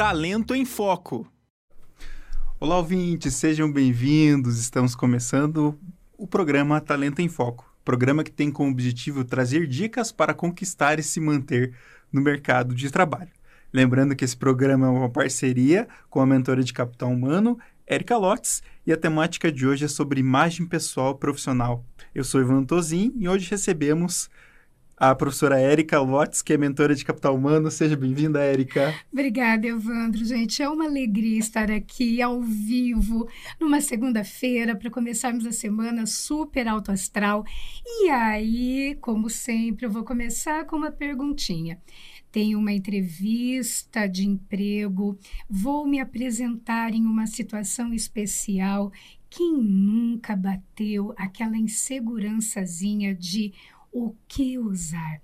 Talento em Foco. Olá, ouvintes, sejam bem-vindos. Estamos começando o programa Talento em Foco, programa que tem como objetivo trazer dicas para conquistar e se manter no mercado de trabalho. Lembrando que esse programa é uma parceria com a mentora de capital humano, Erika Lotz, e a temática de hoje é sobre imagem pessoal profissional. Eu sou Ivan Tozin e hoje recebemos a professora Érica Lotz, que é mentora de capital humano. Seja bem-vinda, Érica. Obrigada, Evandro. Gente, é uma alegria estar aqui ao vivo numa segunda-feira para começarmos a semana super alto astral. E aí, como sempre, eu vou começar com uma perguntinha tenho uma entrevista de emprego, vou me apresentar em uma situação especial. Quem nunca bateu aquela insegurançazinha de o que usar.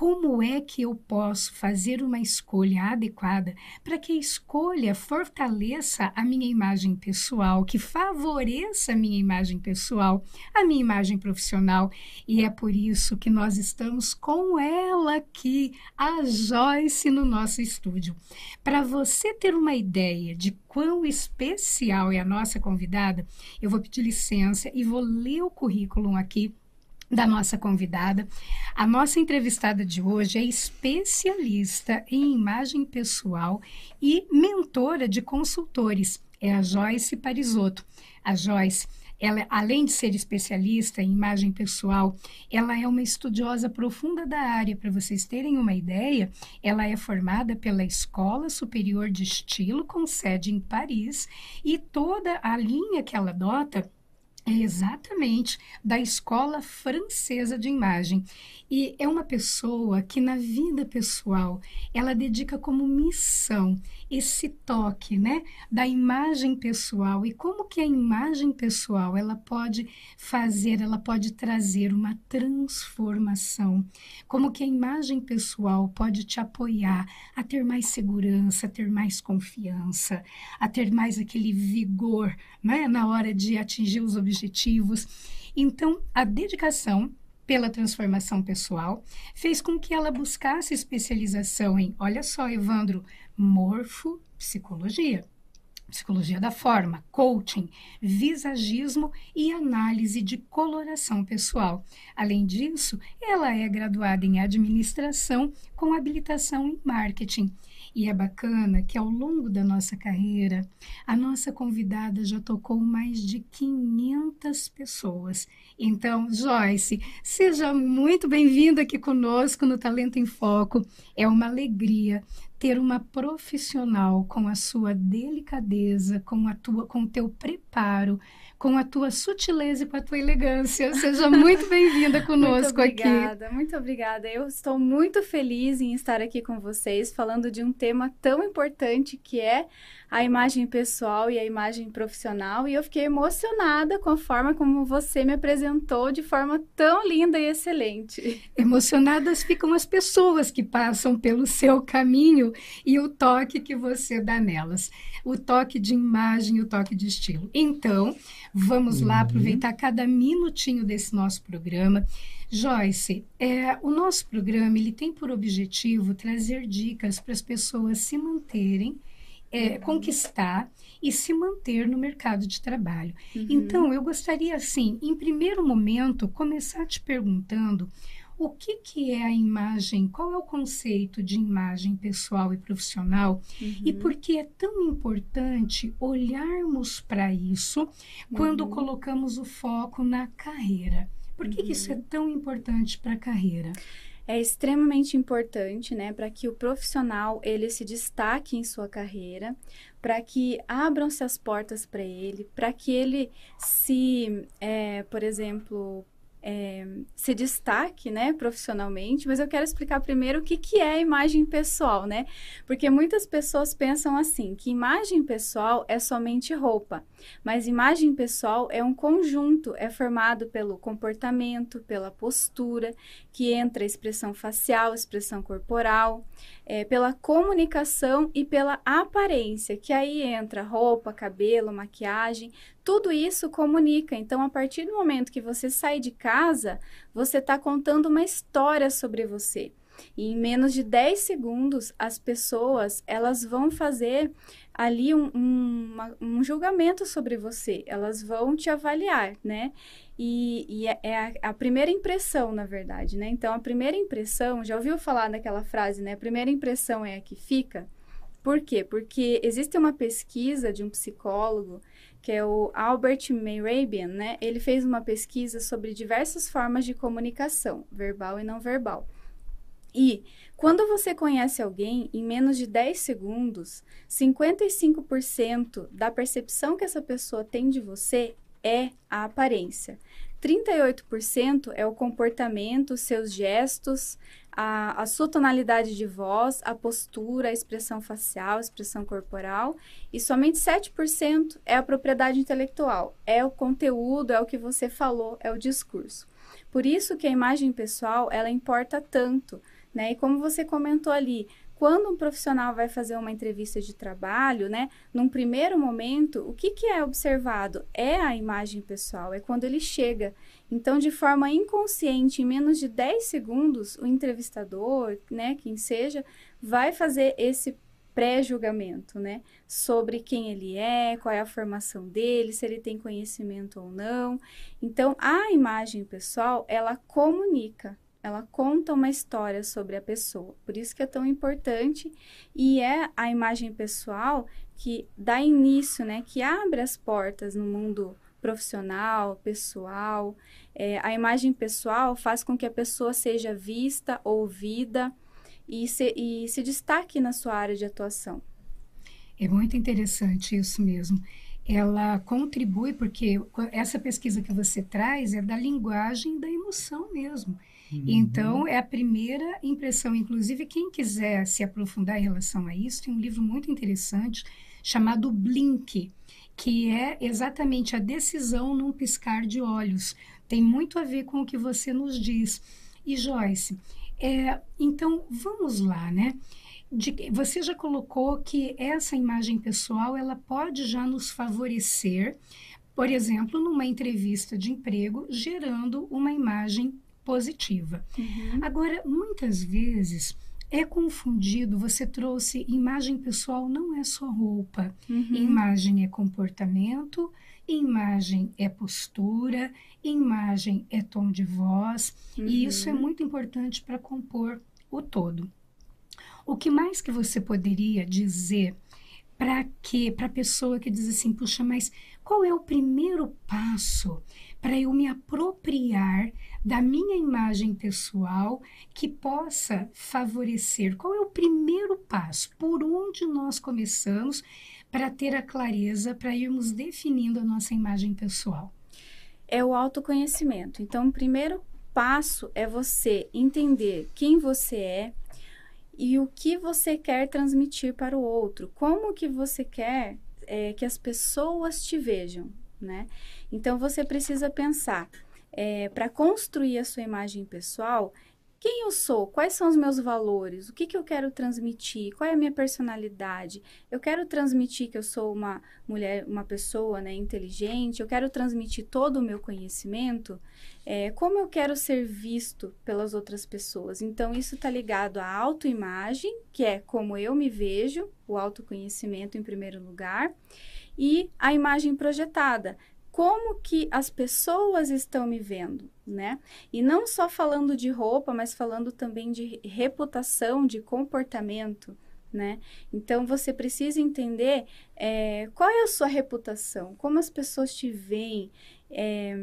Como é que eu posso fazer uma escolha adequada para que a escolha fortaleça a minha imagem pessoal, que favoreça a minha imagem pessoal, a minha imagem profissional? E é por isso que nós estamos com ela aqui, a Joyce, no nosso estúdio. Para você ter uma ideia de quão especial é a nossa convidada, eu vou pedir licença e vou ler o currículo aqui da nossa convidada. A nossa entrevistada de hoje é especialista em imagem pessoal e mentora de consultores. É a Joyce Parisotto. A Joyce, ela, além de ser especialista em imagem pessoal, ela é uma estudiosa profunda da área. Para vocês terem uma ideia, ela é formada pela Escola Superior de Estilo, com sede em Paris, e toda a linha que ela adota é exatamente da escola francesa de imagem. E é uma pessoa que na vida pessoal, ela dedica como missão esse toque, né, da imagem pessoal e como que a imagem pessoal, ela pode fazer, ela pode trazer uma transformação. Como que a imagem pessoal pode te apoiar a ter mais segurança, a ter mais confiança, a ter mais aquele vigor, né, na hora de atingir os objetivos. Então, a dedicação pela transformação pessoal, fez com que ela buscasse especialização em, olha só, Evandro, morfopsicologia, psicologia da forma, coaching, visagismo e análise de coloração pessoal. Além disso, ela é graduada em administração com habilitação em marketing e é bacana que ao longo da nossa carreira, a nossa convidada já tocou mais de 500 pessoas. Então, Joyce, seja muito bem-vinda aqui conosco no Talento em Foco. É uma alegria ter uma profissional com a sua delicadeza, com a tua, com o teu preparo, com a tua sutileza e com a tua elegância. Seja muito bem-vinda conosco muito obrigada, aqui. Muito obrigada. Eu estou muito feliz em estar aqui com vocês, falando de um tema tão importante que é a imagem pessoal e a imagem profissional. E eu fiquei emocionada com a forma como você me apresentou de forma tão linda e excelente. Emocionadas ficam as pessoas que passam pelo seu caminho e o toque que você dá nelas. O toque de imagem, o toque de estilo. Então, vamos uhum. lá aproveitar cada minutinho desse nosso programa. Joyce, é, o nosso programa ele tem por objetivo trazer dicas para as pessoas se manterem é, conquistar e se manter no mercado de trabalho. Uhum. Então, eu gostaria, assim, em primeiro momento, começar te perguntando o que, que é a imagem, qual é o conceito de imagem pessoal e profissional uhum. e por que é tão importante olharmos para isso quando uhum. colocamos o foco na carreira. Por que, que isso é uhum. tão importante para a carreira? é extremamente importante, né, para que o profissional ele se destaque em sua carreira, para que abram-se as portas para ele, para que ele se, é, por exemplo, é, se destaque, né, profissionalmente, mas eu quero explicar primeiro o que, que é imagem pessoal, né? Porque muitas pessoas pensam assim, que imagem pessoal é somente roupa, mas imagem pessoal é um conjunto, é formado pelo comportamento, pela postura, que entra expressão facial, expressão corporal, é, pela comunicação e pela aparência, que aí entra roupa, cabelo, maquiagem, tudo isso comunica. Então, a partir do momento que você sai de casa, você está contando uma história sobre você. E em menos de 10 segundos, as pessoas, elas vão fazer ali um, um, uma, um julgamento sobre você. Elas vão te avaliar, né? E, e é, é a, a, primeira impressão, na verdade, né? Então, a primeira impressão, já ouviu falar daquela frase, né? A primeira impressão é a que fica. Por quê? Porque existe uma pesquisa de um psicólogo, que é o Albert Mehrabian, né? Ele fez uma pesquisa sobre diversas formas de comunicação, verbal e não verbal. E quando você conhece alguém em menos de 10 segundos, 55% da percepção que essa pessoa tem de você é a aparência. 38% é o comportamento, seus gestos, a, a, sua tonalidade de voz, a postura, a expressão facial, a expressão corporal, e somente 7% é a propriedade intelectual, é o conteúdo, é o que você falou, é o discurso. Por isso que a imagem pessoal, ela importa tanto, né? E como você comentou ali, quando um profissional vai fazer uma entrevista de trabalho, né, num primeiro momento, o que, que é observado? É a imagem pessoal, é quando ele chega. Então, de forma inconsciente, em menos de 10 segundos, o entrevistador, né, quem seja, vai fazer esse pré-julgamento, né? Sobre quem ele é, qual é a formação dele, se ele tem conhecimento ou não. Então, a imagem pessoal, ela comunica, ela conta uma história sobre a pessoa. Por isso que é tão importante e é a imagem pessoal que dá início, né, que abre as portas no mundo profissional, pessoal. É, a imagem pessoal faz com que a pessoa seja vista, ouvida e se, e se destaque na sua área de atuação. É muito interessante isso mesmo. Ela contribui porque essa pesquisa que você traz é da linguagem da emoção mesmo. Uhum. Então, é a primeira impressão. Inclusive, quem quiser se aprofundar em relação a isso, tem um livro muito interessante chamado Blink, que é exatamente a decisão num piscar de olhos. Tem muito a ver com o que você nos diz. E Joyce, é, então vamos lá, né? De, você já colocou que essa imagem pessoal ela pode já nos favorecer, por exemplo, numa entrevista de emprego, gerando uma imagem positiva. Uhum. Agora, muitas vezes é confundido, você trouxe imagem pessoal não é só roupa, uhum. imagem é comportamento, imagem é postura, imagem é tom de voz, uhum. e isso é muito importante para compor o todo. O que mais que você poderia dizer para que para a pessoa que diz assim, puxa, mas qual é o primeiro passo para eu me apropriar da minha imagem pessoal que possa favorecer? Qual é o primeiro passo? Por onde nós começamos para ter a clareza, para irmos definindo a nossa imagem pessoal? É o autoconhecimento. Então, o primeiro passo é você entender quem você é e o que você quer transmitir para o outro. Como que você quer é, que as pessoas te vejam, né? Então, você precisa pensar é, para construir a sua imagem pessoal, quem eu sou, quais são os meus valores, o que, que eu quero transmitir, qual é a minha personalidade. Eu quero transmitir que eu sou uma mulher, uma pessoa né, inteligente, eu quero transmitir todo o meu conhecimento, é, como eu quero ser visto pelas outras pessoas. Então, isso está ligado à autoimagem, que é como eu me vejo, o autoconhecimento em primeiro lugar, e a imagem projetada, como que as pessoas estão me vendo, né? E não só falando de roupa, mas falando também de reputação, de comportamento, né? Então você precisa entender é, qual é a sua reputação, como as pessoas te veem. É,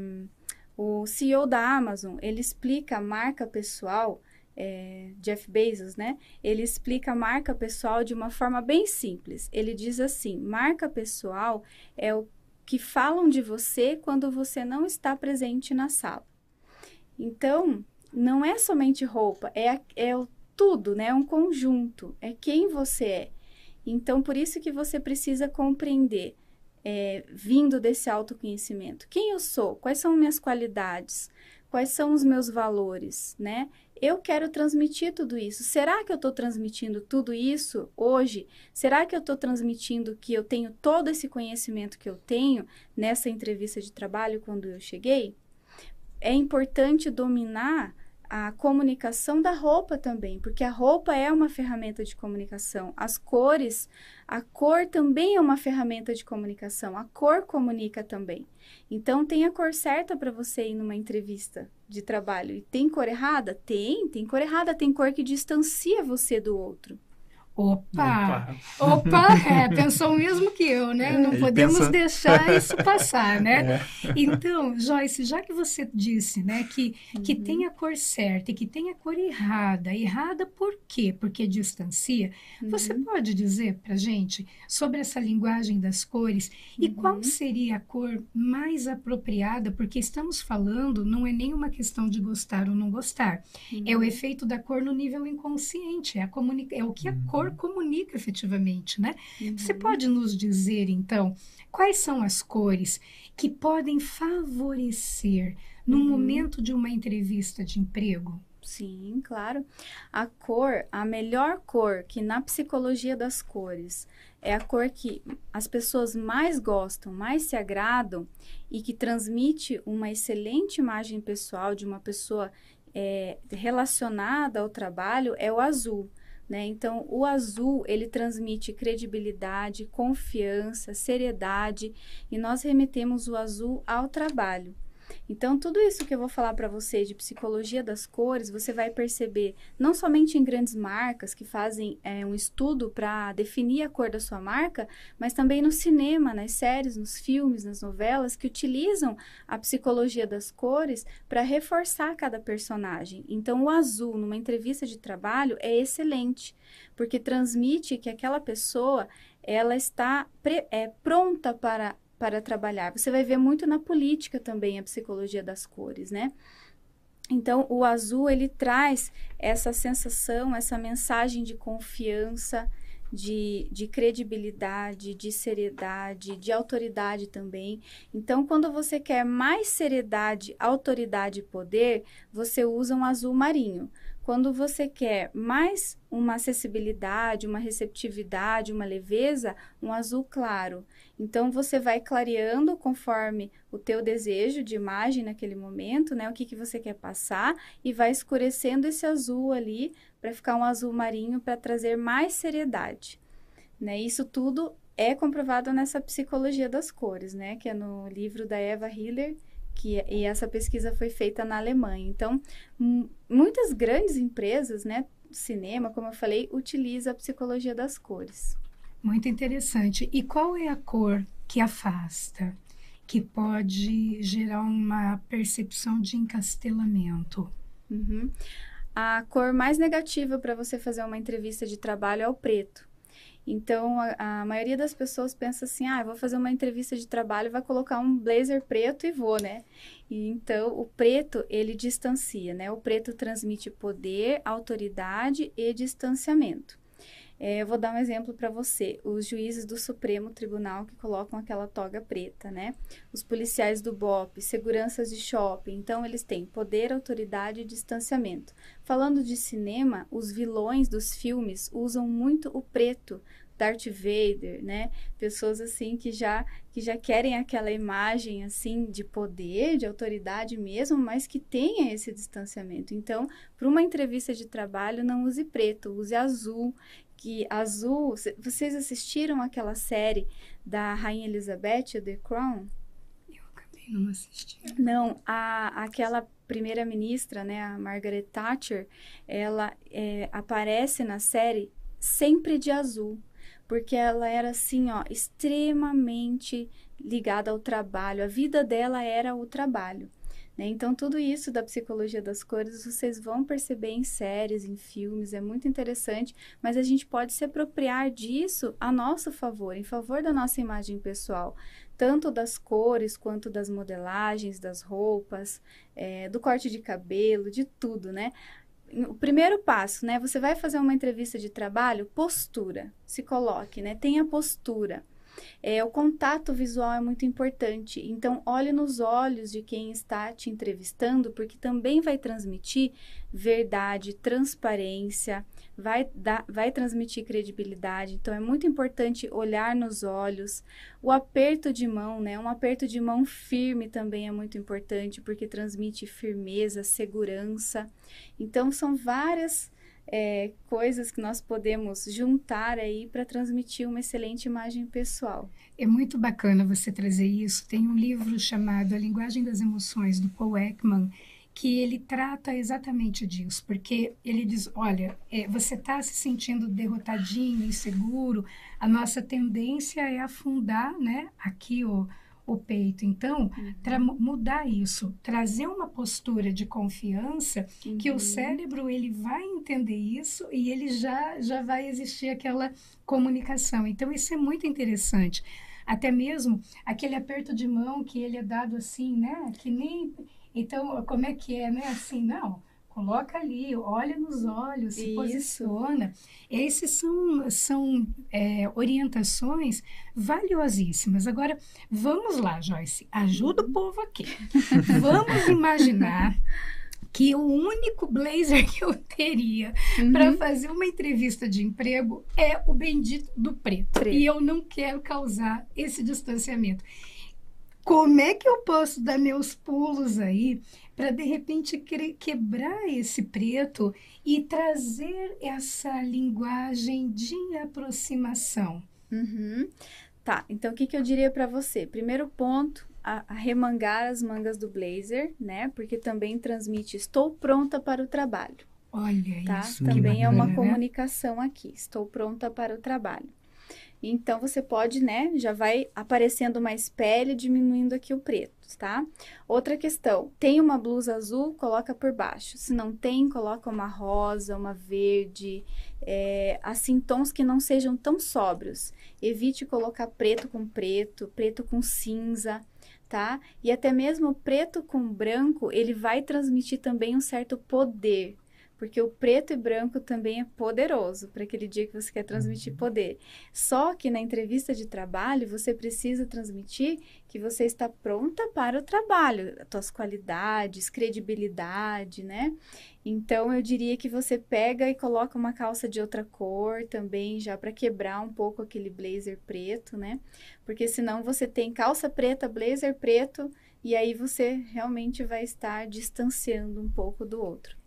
o CEO da Amazon ele explica a marca pessoal. É, Jeff Bezos, né? Ele explica a marca pessoal de uma forma bem simples. Ele diz assim: marca pessoal é o que falam de você quando você não está presente na sala. Então, não é somente roupa, é, é tudo, né? É um conjunto, é quem você é. Então, por isso que você precisa compreender, é, vindo desse autoconhecimento, quem eu sou, quais são minhas qualidades, quais são os meus valores, né? Eu quero transmitir tudo isso. Será que eu estou transmitindo tudo isso hoje? Será que eu estou transmitindo que eu tenho todo esse conhecimento que eu tenho nessa entrevista de trabalho quando eu cheguei? É importante dominar a comunicação da roupa também, porque a roupa é uma ferramenta de comunicação. As cores, a cor também é uma ferramenta de comunicação. A cor comunica também. Então, tem a cor certa para você ir numa entrevista de trabalho. E tem cor errada? Tem, tem cor errada. Tem cor que distancia você do outro. Opa! Opa! É, pensou o mesmo que eu, né? Não podemos pensa... deixar isso passar, né? É. Então, Joyce, já que você disse, né, que, uhum. que tem a cor certa e que tem a cor errada, errada por quê? Porque distancia. Uhum. Você pode dizer para gente sobre essa linguagem das cores e uhum. qual seria a cor mais apropriada? Porque estamos falando, não é nem uma questão de gostar ou não gostar, é o uhum. efeito da cor no nível inconsciente, é, a comunica é o que a uhum. Comunica efetivamente, né? Uhum. Você pode nos dizer, então, quais são as cores que podem favorecer no uhum. momento de uma entrevista de emprego? Sim, claro. A cor, a melhor cor que na psicologia das cores é a cor que as pessoas mais gostam, mais se agradam e que transmite uma excelente imagem pessoal de uma pessoa é, relacionada ao trabalho é o azul. Né? Então, o azul ele transmite credibilidade, confiança, seriedade e nós remetemos o azul ao trabalho. Então, tudo isso que eu vou falar para você de psicologia das cores, você vai perceber não somente em grandes marcas que fazem é, um estudo para definir a cor da sua marca, mas também no cinema, nas séries, nos filmes, nas novelas, que utilizam a psicologia das cores para reforçar cada personagem. Então, o azul, numa entrevista de trabalho, é excelente, porque transmite que aquela pessoa ela está é, pronta para para trabalhar. Você vai ver muito na política também a psicologia das cores, né? Então, o azul ele traz essa sensação, essa mensagem de confiança, de, de credibilidade, de seriedade, de autoridade também. Então, quando você quer mais seriedade, autoridade e poder, você usa um azul marinho. Quando você quer mais uma acessibilidade, uma receptividade, uma leveza, um azul claro. Então você vai clareando conforme o teu desejo de imagem naquele momento, né? O que, que você quer passar e vai escurecendo esse azul ali para ficar um azul marinho para trazer mais seriedade, né? Isso tudo é comprovado nessa psicologia das cores, né? Que é no livro da Eva Hiller que e essa pesquisa foi feita na Alemanha. Então, muitas grandes empresas, né, cinema, como eu falei, utiliza a psicologia das cores. Muito interessante. E qual é a cor que afasta, que pode gerar uma percepção de encastelamento? Uhum. A cor mais negativa para você fazer uma entrevista de trabalho é o preto. Então, a, a, maioria das pessoas pensa assim, ah, vou fazer uma entrevista de trabalho, vai colocar um blazer preto e vou, né? E, então, o preto, ele distancia, né? O preto transmite poder, autoridade e distanciamento. É, eu vou dar um exemplo para você. Os juízes do Supremo Tribunal que colocam aquela toga preta, né? Os policiais do BOP, seguranças de shopping. Então, eles têm poder, autoridade e distanciamento. Falando de cinema, os vilões dos filmes usam muito o preto. Darth Vader, né? Pessoas assim que já que já querem aquela imagem assim de poder, de autoridade mesmo, mas que tenha esse distanciamento. Então, para uma entrevista de trabalho, não use preto, use azul, que azul. Vocês assistiram aquela série da Rainha Elizabeth, The Crown? Eu acabei não assistindo. Não, a, aquela primeira-ministra, né, a Margaret Thatcher, ela é, aparece na série sempre de azul, porque ela era assim, ó, extremamente ligada ao trabalho. A vida dela era o trabalho. Né? Então, tudo isso da psicologia das cores vocês vão perceber em séries, em filmes, é muito interessante, mas a gente pode se apropriar disso a nosso favor, em favor da nossa imagem pessoal, tanto das cores quanto das modelagens, das roupas, é, do corte de cabelo, de tudo, né? o primeiro passo, né? Você vai fazer uma entrevista de trabalho, postura. Se coloque, né? Tenha postura. É, o contato visual é muito importante. Então, olhe nos olhos de quem está te entrevistando, porque também vai transmitir verdade, transparência, vai, dar, vai transmitir credibilidade. Então, é muito importante olhar nos olhos. O aperto de mão, né? Um aperto de mão firme também é muito importante, porque transmite firmeza, segurança. Então, são várias é, coisas que nós podemos juntar aí para transmitir uma excelente imagem pessoal. É muito bacana você trazer isso. Tem um livro chamado A Linguagem das Emoções, do Paul Ekman, que ele trata exatamente disso, porque ele diz, olha, é, você está se sentindo derrotadinho, inseguro, a nossa tendência é afundar, né, aqui o, o peito. Então, uhum. para mudar isso, trazer uma postura de confiança, uhum. que o uhum. cérebro ele vai entender isso e ele já já vai existir aquela comunicação. Então, isso é muito interessante. Até mesmo aquele aperto de mão que ele é dado assim, né, que nem então, como é que é, né? Assim, não, coloca ali, olha nos olhos, se Isso. posiciona. Esses são, são é, orientações valiosíssimas. Agora, vamos lá, Joyce, ajuda o povo aqui. vamos imaginar que o único blazer que eu teria uhum. para fazer uma entrevista de emprego é o bendito do preto. preto. E eu não quero causar esse distanciamento. Como é que eu posso dar meus pulos aí para de repente quebrar esse preto e trazer essa linguagem de aproximação? Uhum. Tá, então o que, que eu diria para você? Primeiro ponto, arremangar as mangas do blazer, né? Porque também transmite estou pronta para o trabalho. Olha tá? isso. Também é uma né? comunicação aqui. Estou pronta para o trabalho. Então, você pode, né, já vai aparecendo mais pele, diminuindo aqui o preto, tá? Outra questão, tem uma blusa azul, coloca por baixo. Se não tem, coloca uma rosa, uma verde, é, assim, tons que não sejam tão sóbrios. Evite colocar preto com preto, preto com cinza, tá? E até mesmo preto com branco, ele vai transmitir também um certo poder, porque o preto e branco também é poderoso para aquele dia que você quer transmitir uhum. poder. Só que na entrevista de trabalho, você precisa transmitir que você está pronta para o trabalho, as suas qualidades, credibilidade, né? Então eu diria que você pega e coloca uma calça de outra cor também, já para quebrar um pouco aquele blazer preto, né? Porque senão você tem calça preta, blazer preto, e aí você realmente vai estar distanciando um pouco do outro.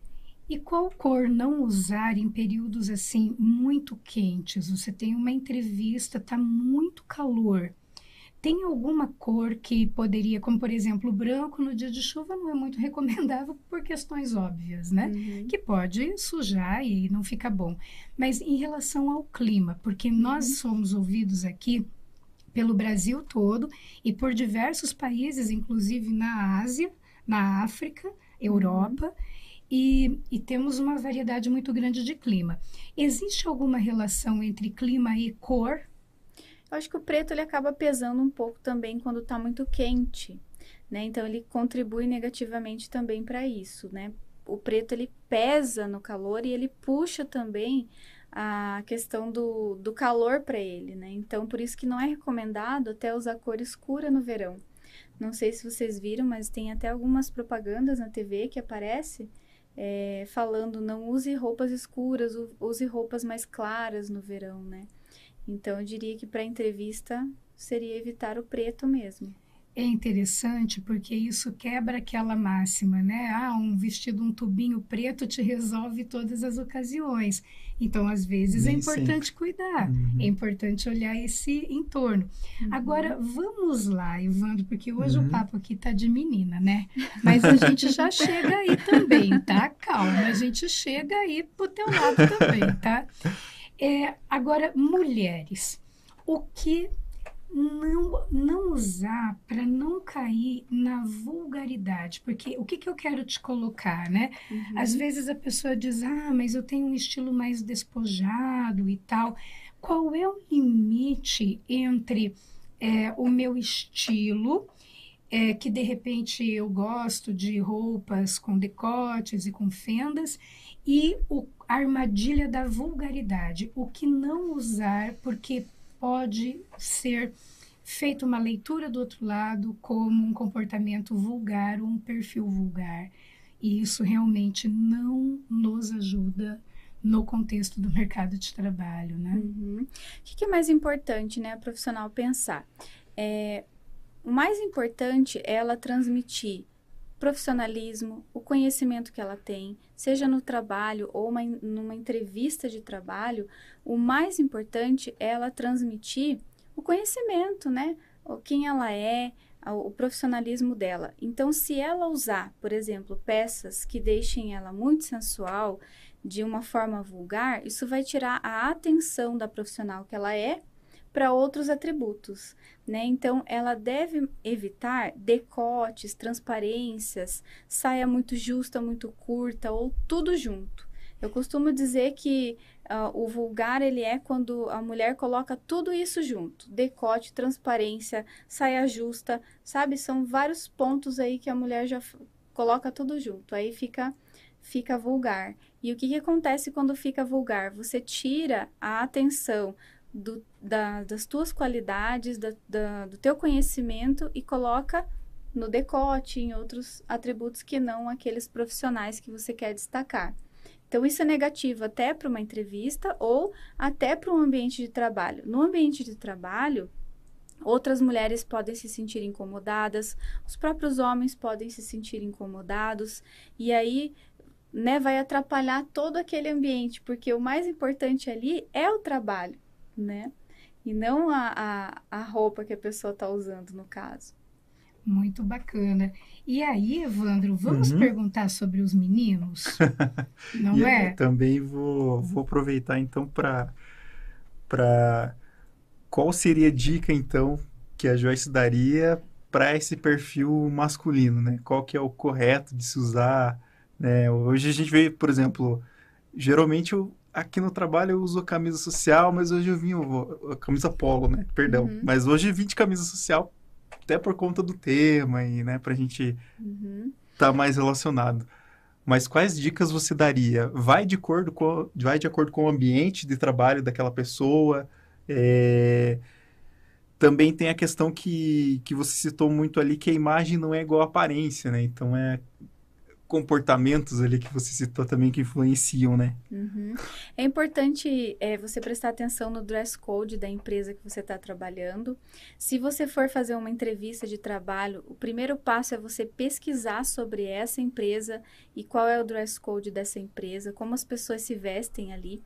E qual cor não usar em períodos assim muito quentes? Você tem uma entrevista, tá muito calor. Tem alguma cor que poderia, como por exemplo, o branco no dia de chuva não é muito recomendável por questões óbvias, né? Uhum. Que pode sujar e não fica bom. Mas em relação ao clima, porque nós uhum. somos ouvidos aqui pelo Brasil todo e por diversos países, inclusive na Ásia, na África, Europa. Uhum e, e, temos uma variedade muito grande de clima. Existe alguma relação entre clima e cor? Eu acho que o preto ele acaba pesando um pouco também quando está muito quente, né? Então ele contribui negativamente também para isso, né? O preto ele pesa no calor e ele puxa também a questão do, do calor para ele, né? Então por isso que não é recomendado até usar cor escura no verão. Não sei se vocês viram, mas tem até algumas propagandas na TV que aparece é, falando não use roupas escuras, use roupas mais claras no verão, né? Então eu diria que para entrevista seria evitar o preto mesmo. É interessante porque isso quebra aquela máxima, né? Ah, um vestido, um tubinho preto te resolve todas as ocasiões. Então, às vezes, é importante sempre. cuidar, uhum. é importante olhar esse entorno. Uhum. Agora, vamos lá, Ivandro, porque hoje uhum. o papo aqui tá de menina, né? Mas a gente já chega aí também, tá? Calma, a gente chega aí pro teu lado também, tá? É, agora, mulheres, o que não, não usar para não cair na vulgaridade, porque o que, que eu quero te colocar, né? Uhum. Às vezes a pessoa diz, ah, mas eu tenho um estilo mais despojado e tal. Qual é o limite entre é, o meu estilo, é, que de repente eu gosto de roupas com decotes e com fendas, e o, a armadilha da vulgaridade, o que não usar, porque pode ser feita uma leitura do outro lado como um comportamento vulgar, um perfil vulgar. E isso realmente não nos ajuda no contexto do mercado de trabalho, né? Uhum. O que, é mais importante, né, a profissional pensar? É, o mais importante é ela transmitir profissionalismo, o conhecimento que ela tem, seja no trabalho ou uma, numa entrevista de trabalho, o mais importante é ela transmitir o conhecimento, né? O quem ela é, o profissionalismo dela. Então, se ela usar, por exemplo, peças que deixem ela muito sensual, de uma forma vulgar, isso vai tirar a atenção da profissional que ela é para outros atributos, né? Então, ela deve evitar decotes, transparências, saia muito justa, muito curta ou tudo junto. Eu costumo dizer que uh, o vulgar ele é quando a mulher coloca tudo isso junto, decote, transparência, saia justa, sabe? São vários pontos aí que a mulher já coloca tudo junto. Aí fica fica vulgar. E o que, que acontece quando fica vulgar? Você tira a atenção do, da, das tuas qualidades, da, da, do teu conhecimento e coloca no decote, em outros atributos que não aqueles profissionais que você quer destacar. Então, isso é negativo até para uma entrevista ou até para um ambiente de trabalho. No ambiente de trabalho, outras mulheres podem se sentir incomodadas, os próprios homens podem se sentir incomodados, e aí né, vai atrapalhar todo aquele ambiente, porque o mais importante ali é o trabalho né? E não a, a, a roupa que a pessoa está usando, no caso. Muito bacana. E aí, Evandro, vamos uhum. perguntar sobre os meninos? Não é? também vou, vou aproveitar então para para qual seria a dica então que a Joyce daria para esse perfil masculino, né? Qual que é o correto de se usar, né? Hoje a gente vê, por exemplo, geralmente o, aqui no trabalho eu uso camisa social, mas hoje eu vim camisa polo, né? Perdão. Uhum. Mas hoje eu vim de camisa social até por conta do tema e, né, pra gente uhum. tá mais relacionado. Mas quais dicas você daria? Vai de acordo com, vai de acordo com o ambiente de trabalho daquela pessoa. É... Também tem a questão que, que você citou muito ali, que a imagem não é igual à aparência, né? Então é comportamentos ali que você citou também que influenciam, né? Uhum. É importante é, você prestar atenção no dress code da empresa que você está trabalhando. Se você for fazer uma entrevista de trabalho, o primeiro passo é você pesquisar sobre essa empresa e qual é o dress code dessa empresa, como as pessoas se vestem ali.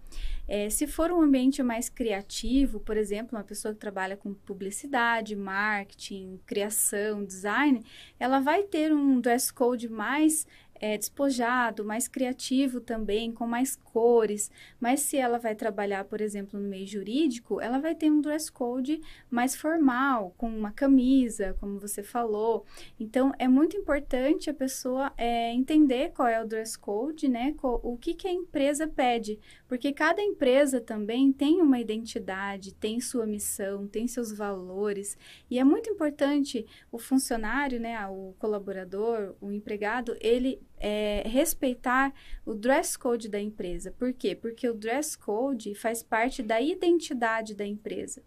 É, se for um ambiente mais criativo, por exemplo, uma pessoa que trabalha com publicidade, marketing, criação, design, ela vai ter um dress code mais é, despojado, mais criativo também, com mais cores. Mas se ela vai trabalhar, por exemplo, no meio jurídico, ela vai ter um dress code mais formal, com uma camisa, como você falou. Então, é muito importante a pessoa é, entender qual é o dress code, né? o que, que a empresa pede, porque cada empresa também tem uma identidade, tem sua missão, tem seus valores, e é muito importante o funcionário, né, o colaborador, o empregado, ele é, respeitar o dress code da empresa. Por quê? Porque o dress code faz parte da identidade da empresa.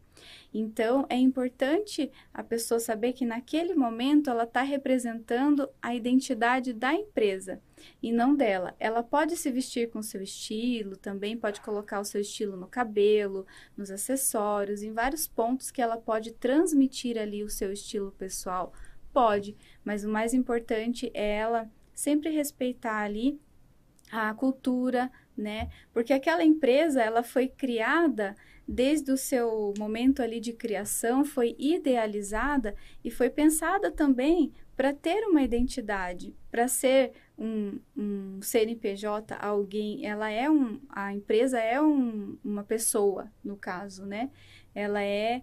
Então, é importante a pessoa saber que naquele momento ela está representando a identidade da empresa e não dela. Ela pode se vestir com seu estilo, também pode colocar o seu estilo no cabelo, nos acessórios, em vários pontos que ela pode transmitir ali o seu estilo pessoal. Pode, mas o mais importante é ela sempre respeitar ali a cultura, né? Porque aquela empresa, ela foi criada desde o seu momento ali de criação, foi idealizada e foi pensada também para ter uma identidade, para ser um, um, CNPJ, alguém, ela é um, a empresa é um, uma pessoa, no caso, né? Ela é,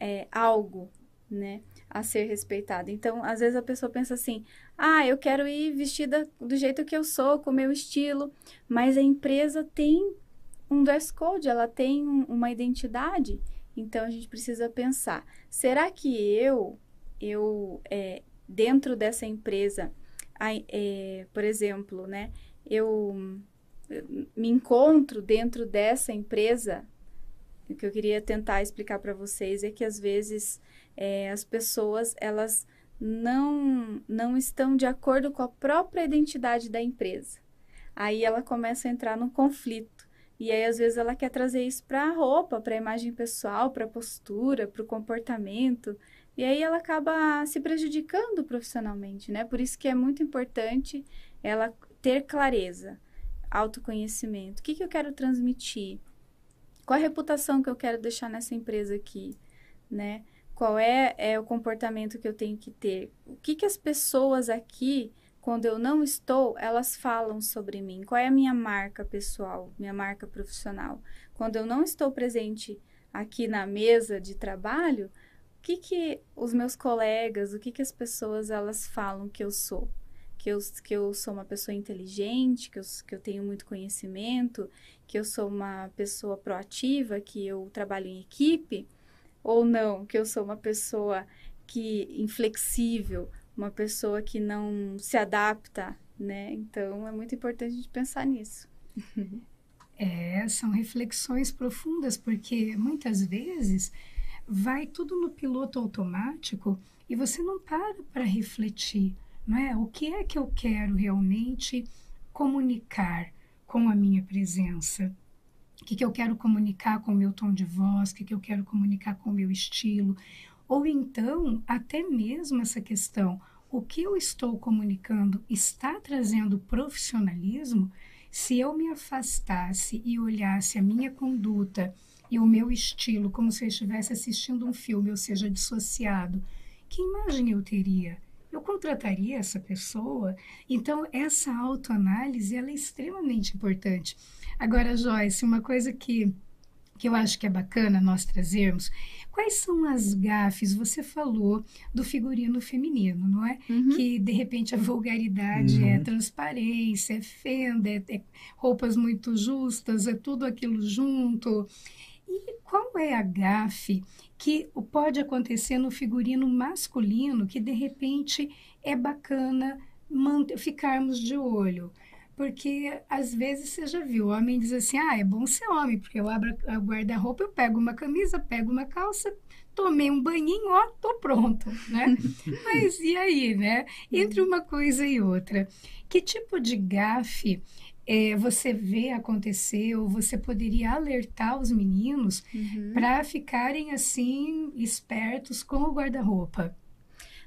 é algo, né? A ser respeitada. Então, às vezes a pessoa pensa assim, ah, eu quero ir vestida do jeito que eu sou, com o meu estilo, mas a empresa tem um dress code, ela tem uma identidade. Então a gente precisa pensar: será que eu, eu é, dentro dessa empresa, é, por exemplo, né, eu me encontro dentro dessa empresa? O que eu queria tentar explicar para vocês é que às vezes é, as pessoas elas não, não estão de acordo com a própria identidade da empresa. Aí ela começa a entrar num conflito, E aí, às vezes, ela quer trazer isso para a roupa, para a imagem pessoal, para a postura, para o comportamento. E aí ela acaba se prejudicando profissionalmente, né? Por isso que é muito importante ela ter clareza, autoconhecimento. O que, que eu quero transmitir? Qual a reputação que eu quero deixar nessa empresa aqui, né? Qual é, é o comportamento que eu tenho que ter? O que, que as pessoas aqui quando eu não estou, elas falam sobre mim. Qual é a minha marca pessoal, minha marca profissional? Quando eu não estou presente aqui na mesa de trabalho, o que que os meus colegas, o que que as pessoas elas falam que eu sou? Que eu, que eu sou uma pessoa inteligente, que eu, que eu tenho muito conhecimento, que eu sou uma pessoa proativa, que eu trabalho em equipe, ou não, que eu sou uma pessoa que inflexível, uma pessoa que não se adapta, né? Então é muito importante a gente pensar nisso. É, são reflexões profundas, porque muitas vezes vai tudo no piloto automático e você não para para refletir, não é? O que é que eu quero realmente comunicar com a minha presença? O que, que eu quero comunicar com o meu tom de voz? O que, que eu quero comunicar com o meu estilo? Ou então, até mesmo essa questão, o que eu estou comunicando está trazendo profissionalismo? Se eu me afastasse e olhasse a minha conduta e o meu estilo como se eu estivesse assistindo um filme, ou seja, dissociado, que imagem eu teria? Eu contrataria essa pessoa? Então, essa autoanálise ela é extremamente importante. Agora, Joyce, uma coisa que que eu acho que é bacana nós trazermos. Quais são as gafes? Você falou do figurino feminino, não é? Uhum. Que de repente a vulgaridade é uhum. é transparência, é fenda, é, é roupas muito justas, é tudo aquilo junto. E qual é a gafe que pode acontecer no figurino masculino que de repente é bacana ficarmos de olho? Porque às vezes você já viu, o homem diz assim: ah, é bom ser homem, porque eu abro a guarda-roupa, eu pego uma camisa, pego uma calça, tomei um banhinho, ó, tô pronto, né? Mas e aí, né? Entre uma coisa e outra, que tipo de gafe é, você vê acontecer ou você poderia alertar os meninos uhum. para ficarem assim espertos com o guarda-roupa?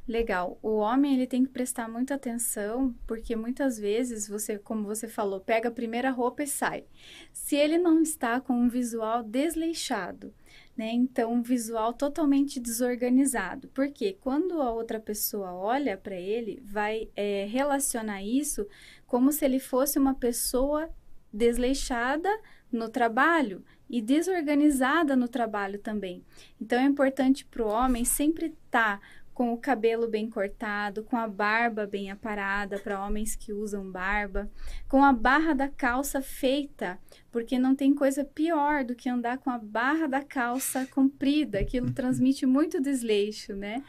Legal. O homem ele tem que prestar muita atenção, porque muitas vezes você, como você falou, pega a primeira roupa e sai. Se ele não está com um visual desleixado, né? Então, um visual totalmente desorganizado. Porque quando a outra pessoa olha para ele, vai é, relacionar isso como se ele fosse uma pessoa desleixada no trabalho e desorganizada no trabalho também. Então, é importante para o homem sempre estar tá com o cabelo bem cortado, com a barba bem aparada para homens que usam barba, com a barra da calça feita, porque não tem coisa pior do que andar com a barra da calça comprida, aquilo transmite muito desleixo, né?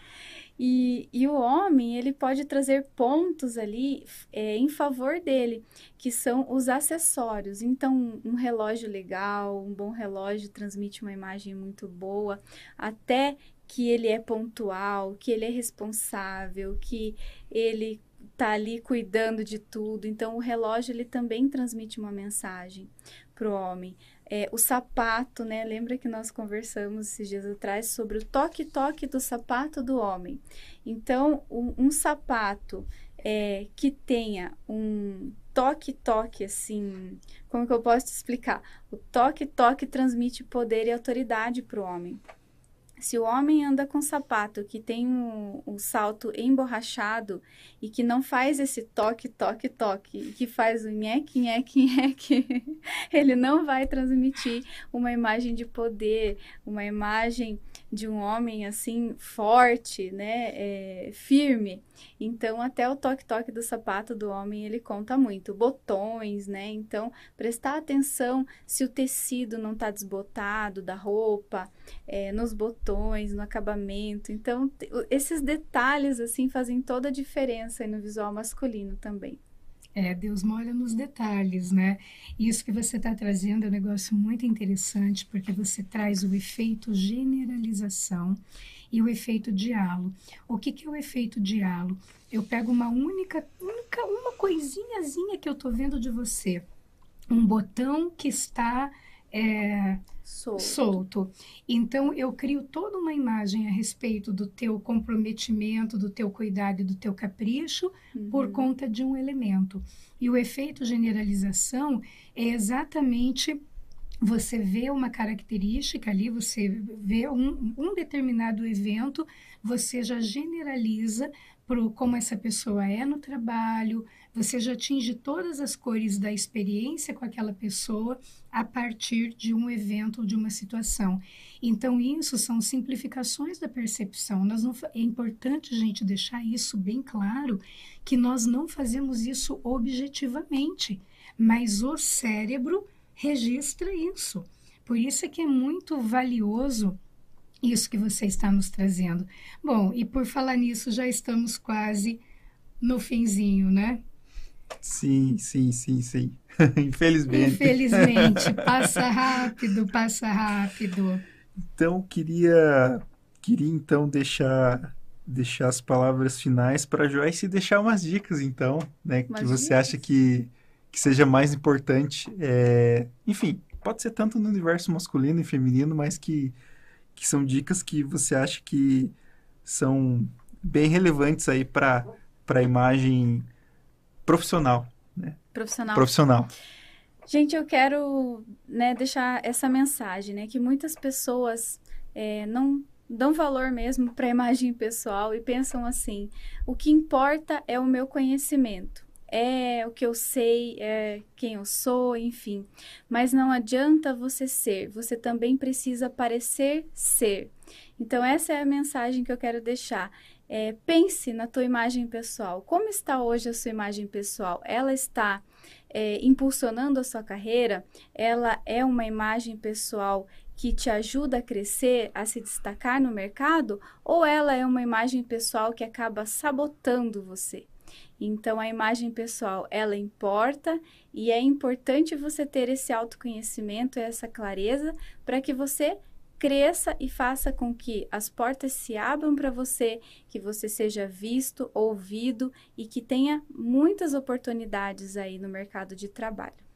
E, e o homem, ele pode trazer pontos ali é, em favor dele, que são os acessórios. Então, um relógio legal, um bom relógio transmite uma imagem muito boa, até que ele é pontual, que ele é responsável, que ele está ali cuidando de tudo. Então, o relógio ele também transmite uma mensagem para o homem. É, o sapato, né? Lembra que nós conversamos esses dias atrás sobre o toque-toque do sapato do homem. Então, um, um sapato é, que tenha um toque-toque, assim, como que eu posso te explicar? O toque-toque transmite poder e autoridade para o homem. Se o homem anda com sapato que tem um, um, salto emborrachado e que não faz esse toque, toque, toque, que faz o nheque, nheque, nheque, ele não vai transmitir uma imagem de poder, uma imagem de um homem assim forte, né, é, firme. Então até o toque toque do sapato do homem ele conta muito, botões, né? Então prestar atenção se o tecido não está desbotado da roupa, é, nos botões, no acabamento. Então esses detalhes assim fazem toda a diferença no visual masculino também. É, Deus mora nos detalhes, né? Isso que você está trazendo é um negócio muito interessante, porque você traz o efeito generalização e o efeito diálogo. O que, que é o efeito diálogo? Eu pego uma única, única uma coisinhazinha que eu estou vendo de você. um botão que está é, Solto. solto. Então, eu crio toda uma imagem a respeito do teu comprometimento, do teu cuidado e do teu capricho por Uhum. conta de um elemento. E o efeito generalização é exatamente você vê uma característica ali, você vê um, um determinado evento, você já generaliza pro, como essa pessoa é no trabalho, você já atinge todas as cores da experiência com aquela pessoa a partir de um evento ou de uma situação. Então, isso são simplificações da percepção. Nós não, é importante gente deixar isso bem claro, que nós não fazemos isso objetivamente, mas o cérebro registra isso. Por isso é que é muito valioso isso que você está nos trazendo. Bom, e por falar nisso, já estamos quase no finzinho, né? Sim, sim, sim, sim. Infelizmente. Infelizmente, passa rápido, passa rápido. Então, queria, queria então deixar, deixar as palavras finais para Joyce e deixar umas dicas, então, né, que você acha que, que seja mais importante. é, enfim, pode ser tanto no universo masculino e feminino, mas que, que são dicas que você acha que são bem relevantes aí para para a imagem profissional, Profissional. profissional. Gente, eu quero né, deixar essa mensagem, né? Que muitas pessoas é, não dão valor mesmo para a imagem pessoal e pensam assim: o que importa é o meu conhecimento, é o que eu sei, é quem eu sou, enfim. Mas não adianta você ser, você também precisa parecer ser. Então, essa é a mensagem que eu quero deixar. É, pense na tua imagem pessoal. Como está hoje a sua imagem pessoal? Ela está é, impulsionando a sua carreira? Ela é uma imagem pessoal que te ajuda a crescer, a se destacar no mercado? Ou ela é uma imagem pessoal que acaba sabotando você? Então, a imagem pessoal, ela importa e é importante você ter esse autoconhecimento, essa clareza, para que você cresça e faça com que as portas se abram para você, que você seja visto, ouvido e que tenha muitas oportunidades aí no mercado de trabalho.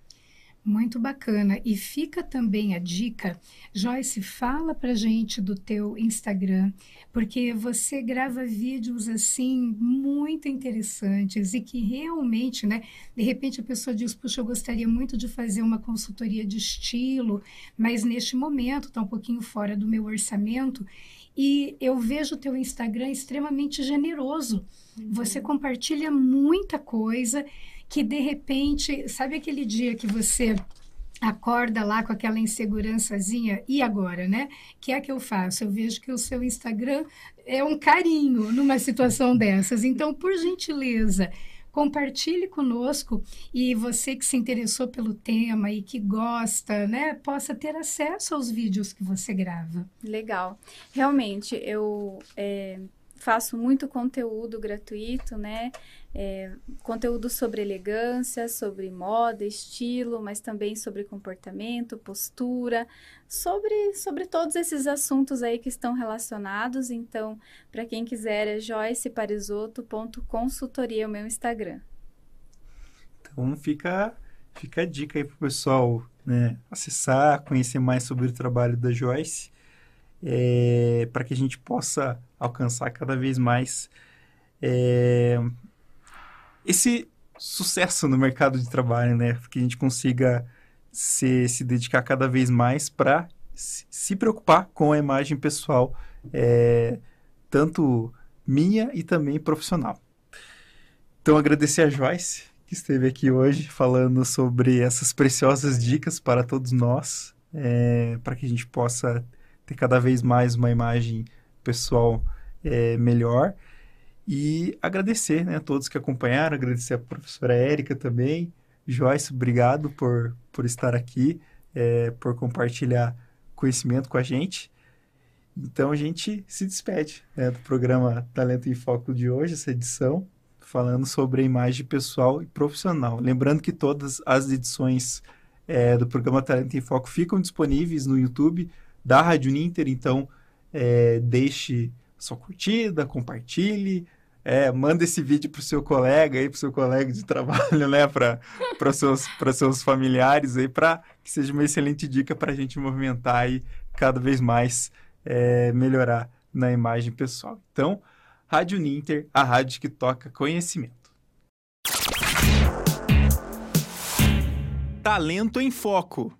Muito bacana. E fica também a dica, Joyce, fala pra gente do teu Instagram, porque você grava vídeos assim muito interessantes e que realmente, né, de repente a pessoa diz, puxa, eu gostaria muito de fazer uma consultoria de estilo, mas neste momento está um pouquinho fora do meu orçamento. E eu vejo o teu Instagram extremamente generoso. Você compartilha muita coisa que de repente, sabe aquele dia que você acorda lá com aquela insegurançazinha, e agora, né? Que é que eu faço? Eu vejo que o seu Instagram é um carinho numa situação dessas. Então, por gentileza, compartilhe conosco e você que se interessou pelo tema e que gosta, né, possa ter acesso aos vídeos que você grava. Legal. Realmente, eu é, faço muito conteúdo gratuito, né? É, conteúdo sobre elegância, sobre moda, estilo, mas também sobre comportamento, postura, sobre, sobre todos esses assuntos aí que estão relacionados. Então, para quem quiser, é joyceparisoto.consultoria, o meu Instagram. Então fica, fica a dica aí pro pessoal né, acessar, conhecer mais sobre o trabalho da Joyce, é, para que a gente possa alcançar cada vez mais é, esse sucesso no mercado de trabalho, né? Que a gente consiga se, se dedicar cada vez mais para se, preocupar com a imagem pessoal, é, tanto minha e também profissional. Então, agradecer a Joyce, que esteve aqui hoje falando sobre essas preciosas dicas para todos nós, é, para que a gente possa ter cada vez mais uma imagem pessoal é, melhor. E agradecer né, a todos que acompanharam, agradecer a professora Érica também. Joyce, obrigado por, por estar aqui, é, por compartilhar conhecimento com a gente. Então a gente se despede né, do programa Talento em Foco de hoje, essa edição, falando sobre a imagem pessoal e profissional. Lembrando que todas as edições é, do programa Talento em Foco ficam disponíveis no YouTube da Rádio Ninter, então é, deixe sua curtida, compartilhe, é, manda esse vídeo para o seu colega aí, para o seu colega de trabalho, né? Para seus, seus familiares aí, para que seja uma excelente dica para a gente movimentar e cada vez mais é, melhorar na imagem pessoal. Então, Rádio Ninter, a rádio que toca conhecimento. Talento em Foco.